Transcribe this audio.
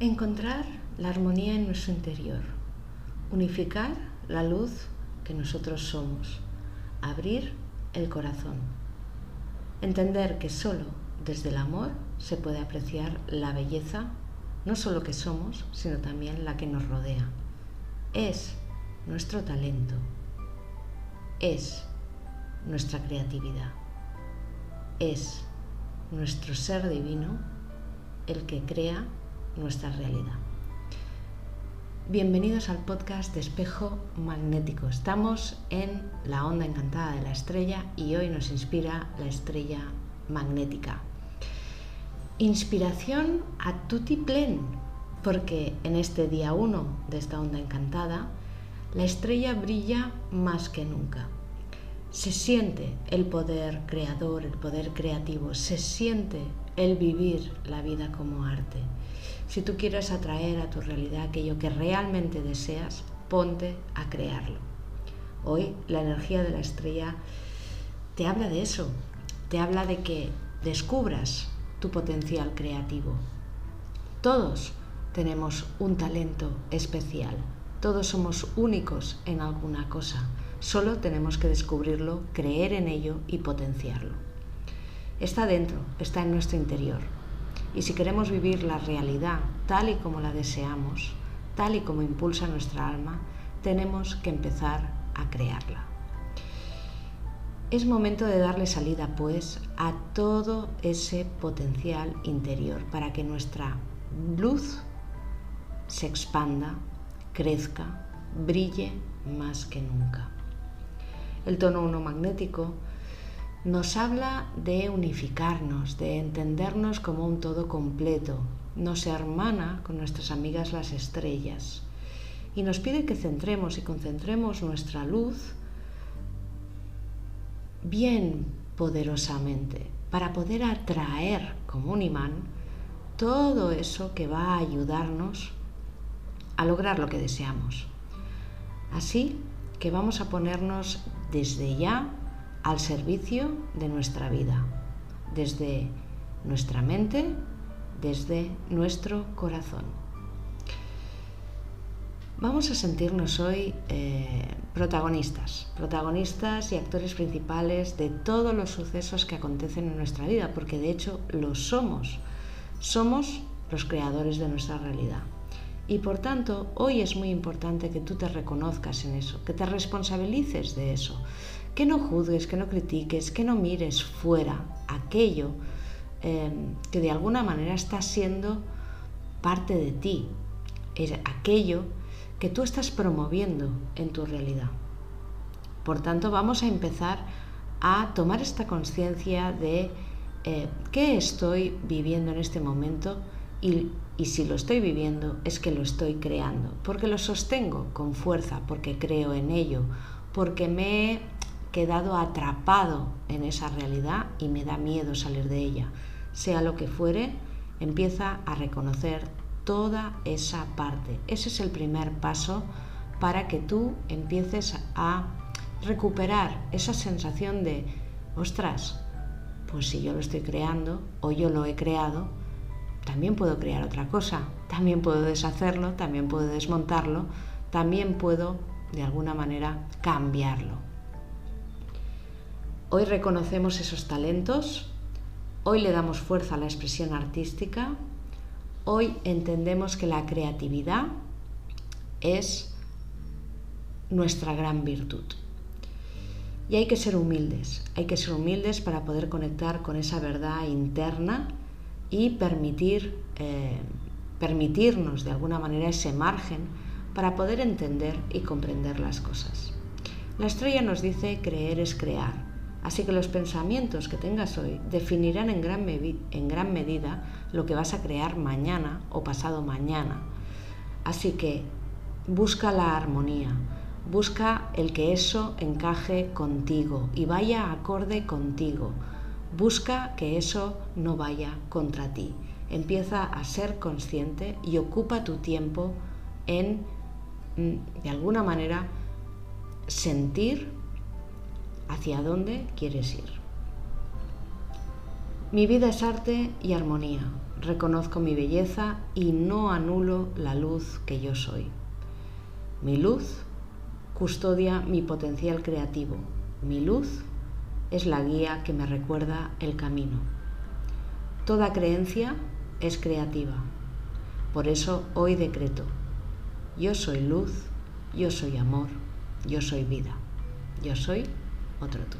Encontrar la armonía en nuestro interior, unificar la luz que nosotros somos, abrir el corazón, entender que solo desde el amor se puede apreciar la belleza, no solo que somos, sino también la que nos rodea. Es nuestro talento, es nuestra creatividad, es nuestro ser divino el que crea nuestra realidad. Bienvenidos al podcast de Espejo Magnético. Estamos en la onda encantada de la estrella y hoy nos inspira la estrella magnética. Inspiración a tutti plen, porque en este día 1 de esta onda encantada, la estrella brilla más que nunca. Se siente el poder creador, el poder creativo, se siente el vivir la vida como arte. Si tú quieres atraer a tu realidad aquello que realmente deseas, ponte a crearlo. Hoy la energía de la estrella te habla de eso, te habla de que descubras tu potencial creativo. Todos tenemos un talento especial, todos somos únicos en alguna cosa, solo tenemos que descubrirlo, creer en ello y potenciarlo. Está dentro, está en nuestro interior. Y si queremos vivir la realidad tal y como la deseamos, tal y como impulsa nuestra alma, tenemos que empezar a crearla. Es momento de darle salida, pues, a todo ese potencial interior para que nuestra luz se expanda, crezca, brille más que nunca. El tono 1 magnético nos habla de unificarnos, de entendernos como un todo completo. Nos hermana con nuestras amigas las estrellas y nos pide que centremos y concentremos nuestra luz bien poderosamente para poder atraer como un imán todo eso que va a ayudarnos a lograr lo que deseamos. Así que vamos a ponernos desde ya al servicio de nuestra vida, desde nuestra mente, desde nuestro corazón. Vamos a sentirnos hoy eh, protagonistas, protagonistas y actores principales de todos los sucesos que acontecen en nuestra vida, porque de hecho lo somos. Somos los creadores de nuestra realidad. Y por tanto, hoy es muy importante que tú te reconozcas en eso, que te responsabilices de eso, que no juzgues, que no critiques, que no mires fuera aquello em, que de alguna manera está siendo parte de ti, es aquello que tú estás promoviendo en tu realidad. Por tanto, vamos a empezar a tomar esta conciencia de eh, qué estoy viviendo en este momento y, si lo estoy viviendo es que lo estoy creando, porque lo sostengo con fuerza, porque creo en ello, porque me he quedado atrapado en esa realidad y me da miedo salir de ella. Sea lo que fuere, empieza a reconocer toda esa parte. Ese es el primer paso para que tú empieces a recuperar esa sensación de, ostras, pues si yo lo estoy creando o yo lo he creado, también puedo crear otra cosa, también puedo deshacerlo, también puedo desmontarlo, también puedo de alguna manera cambiarlo. Hoy reconocemos esos talentos, hoy le damos fuerza a la expresión artística, hoy entendemos que la creatividad es nuestra gran virtud. Y hay que ser humildes, hay que ser humildes para poder conectar con esa verdad interna y permitir, eh, permitirnos de alguna manera ese margen para poder entender y comprender las cosas. La estrella nos dice creer es crear. Así que los pensamientos que tengas hoy definirán en gran, en gran medida lo que vas a crear mañana o pasado mañana. Así que busca la armonía, busca el que eso encaje contigo y vaya acorde contigo. Busca que eso no vaya contra ti. Empieza a ser consciente y ocupa tu tiempo en, mm, de alguna manera, sentir hacia dónde quieres ir. Mi vida es arte y armonía. Reconozco mi belleza y no anulo la luz que yo soy. Mi luz custodia mi potencial creativo. Mi luz es la guía que me recuerda el camino. Toda creencia es creativa. Por eso hoy decreto, yo soy luz, yo soy amor, yo soy vida, yo soy otro tú.